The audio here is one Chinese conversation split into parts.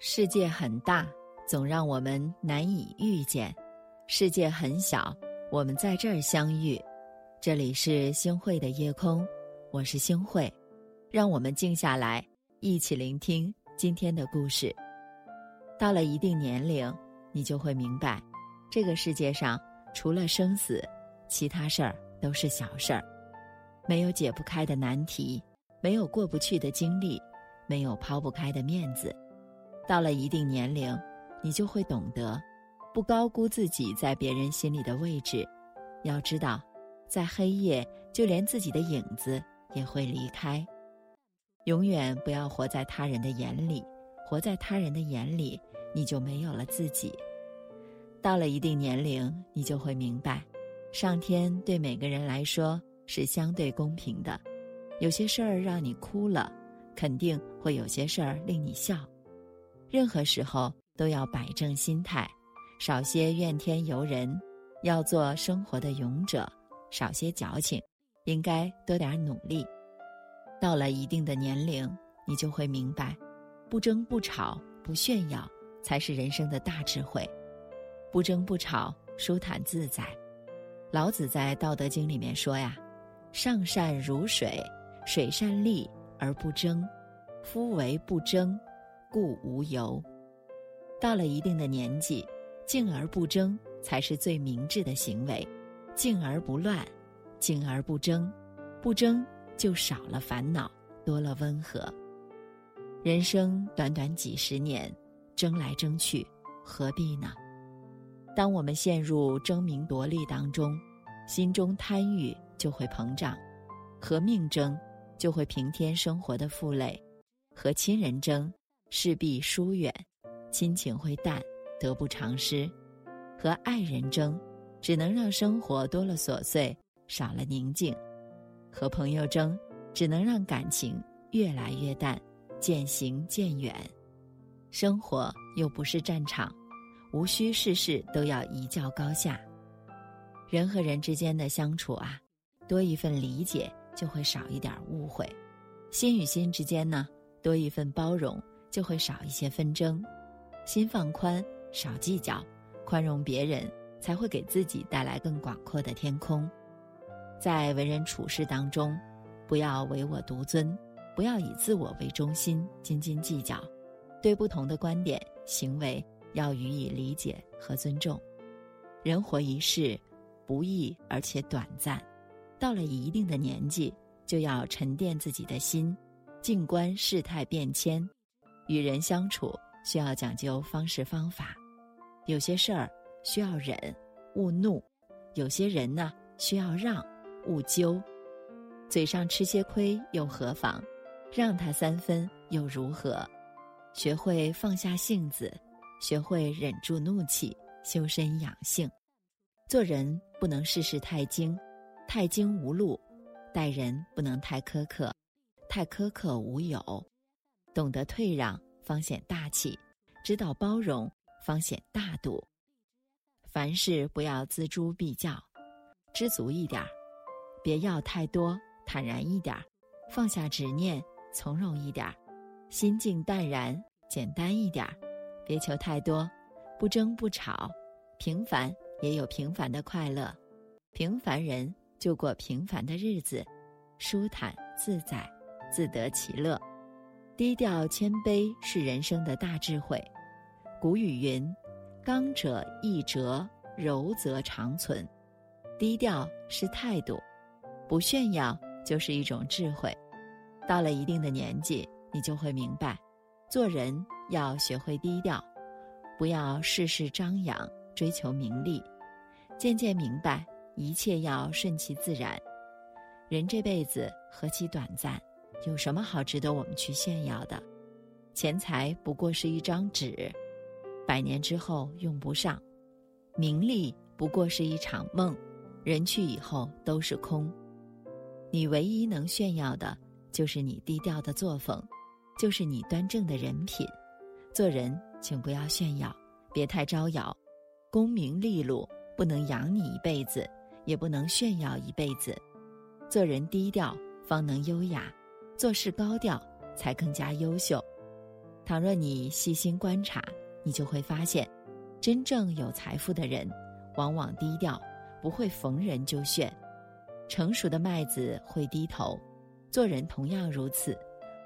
世界很大，总让我们难以遇见；世界很小，我们在这儿相遇。这里是星汇的夜空，我是星汇，让我们静下来，一起聆听今天的故事。到了一定年龄，你就会明白，这个世界上除了生死，其他事儿都是小事儿。没有解不开的难题，没有过不去的经历，没有抛不开的面子。到了一定年龄，你就会懂得，不高估自己在别人心里的位置。要知道，在黑夜，就连自己的影子也会离开。永远不要活在他人的眼里，活在他人的眼里，你就没有了自己。到了一定年龄，你就会明白，上天对每个人来说是相对公平的。有些事儿让你哭了，肯定会有些事儿令你笑。任何时候都要摆正心态，少些怨天尤人，要做生活的勇者，少些矫情，应该多点努力。到了一定的年龄，你就会明白，不争不吵不炫耀，才是人生的大智慧。不争不吵，舒坦自在。老子在《道德经》里面说呀：“上善如水，水善利而不争，夫唯不争。”故无尤。到了一定的年纪，静而不争才是最明智的行为。静而不乱，静而不争，不争就少了烦恼，多了温和。人生短短几十年，争来争去，何必呢？当我们陷入争名夺利当中，心中贪欲就会膨胀；和命争，就会平添生活的负累；和亲人争。势必疏远，亲情会淡，得不偿失；和爱人争，只能让生活多了琐碎，少了宁静；和朋友争，只能让感情越来越淡，渐行渐远。生活又不是战场，无需事事都要一较高下。人和人之间的相处啊，多一份理解，就会少一点误会；心与心之间呢，多一份包容。就会少一些纷争，心放宽，少计较，宽容别人，才会给自己带来更广阔的天空。在为人处事当中，不要唯我独尊，不要以自我为中心，斤斤计较。对不同的观点、行为，要予以理解和尊重。人活一世，不易而且短暂，到了一定的年纪，就要沉淀自己的心，静观世态变迁。与人相处需要讲究方式方法，有些事儿需要忍，勿怒；有些人呢需要让，勿纠。嘴上吃些亏又何妨？让他三分又如何？学会放下性子，学会忍住怒气，修身养性。做人不能事事太精，太精无路；待人不能太苛刻，太苛刻无有。懂得退让，方显大气；知道包容，方显大度。凡事不要锱铢必较，知足一点儿；别要太多，坦然一点儿；放下执念，从容一点儿；心境淡然，简单一点儿；别求太多，不争不吵；平凡也有平凡的快乐，平凡人就过平凡的日子，舒坦自在，自得其乐。低调谦卑是人生的大智慧。古语云：“刚者易折，柔则长存。”低调是态度，不炫耀就是一种智慧。到了一定的年纪，你就会明白，做人要学会低调，不要事事张扬，追求名利。渐渐明白，一切要顺其自然。人这辈子何其短暂。有什么好值得我们去炫耀的？钱财不过是一张纸，百年之后用不上；名利不过是一场梦，人去以后都是空。你唯一能炫耀的，就是你低调的作风，就是你端正的人品。做人，请不要炫耀，别太招摇。功名利禄不能养你一辈子，也不能炫耀一辈子。做人低调，方能优雅。做事高调，才更加优秀。倘若你细心观察，你就会发现，真正有财富的人，往往低调，不会逢人就炫。成熟的麦子会低头，做人同样如此。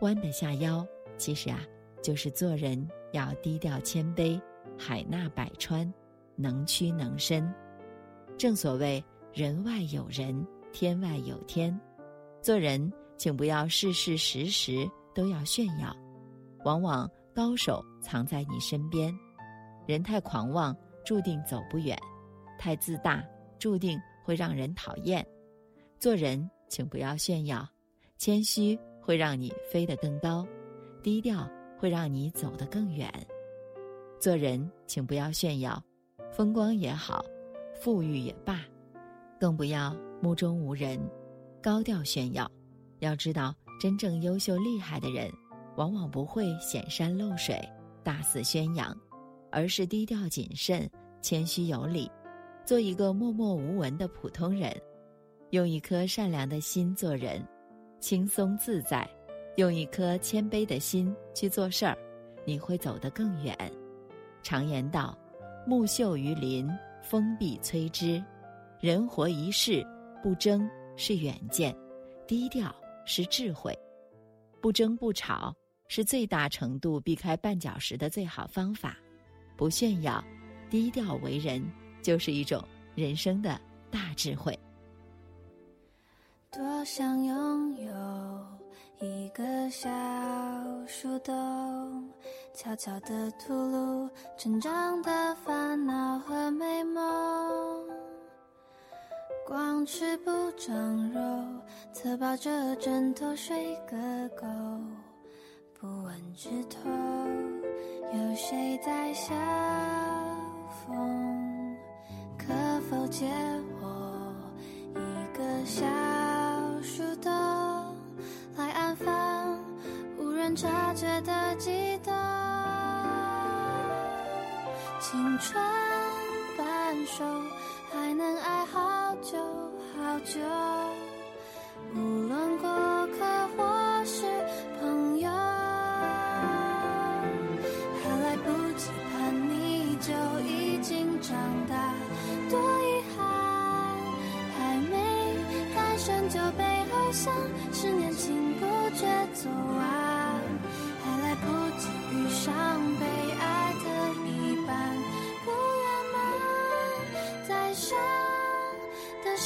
弯得下腰，其实啊，就是做人要低调谦卑，海纳百川，能屈能伸。正所谓人外有人，天外有天。做人，请不要事事时时都要炫耀。往往高手藏在你身边，人太狂妄，注定走不远；太自大，注定会让人讨厌。做人，请不要炫耀，谦虚会让你飞得更高，低调会让你走得更远。做人，请不要炫耀，风光也好，富裕也罢，更不要目中无人，高调炫耀。要知道，真正优秀厉害的人。往往不会显山露水、大肆宣扬，而是低调谨慎、谦虚有礼，做一个默默无闻的普通人，用一颗善良的心做人，轻松自在；用一颗谦卑的心去做事儿，你会走得更远。常言道：“木秀于林，风必摧之。”人活一世，不争是远见，低调是智慧，不争不吵。是最大程度避开绊脚石的最好方法，不炫耀，低调为人，就是一种人生的大智慧。多想拥有一个小树洞，悄悄地吐露成长的烦恼和美梦。光吃不长肉，侧抱着枕头睡个够。不问枝头有谁在笑，风，可否借我一个小树洞，来安放无人察觉的悸动。青春半熟，还能爱好久好久。无论过客或是朋友。还来不及盼你就已经长大多遗憾，还没诞生就被偶像，是年轻不觉走完，还来不及遇上被爱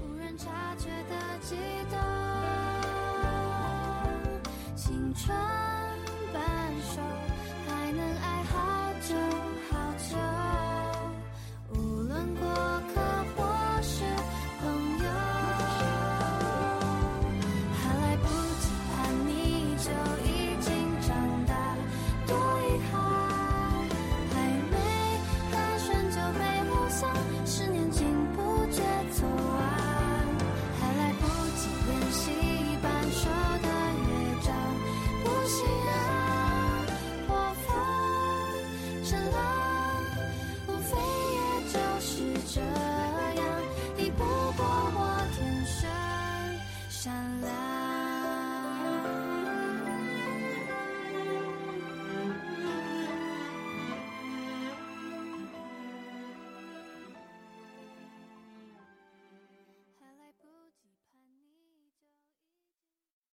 无人察觉的悸动，青春半熟，还能爱好久。好久。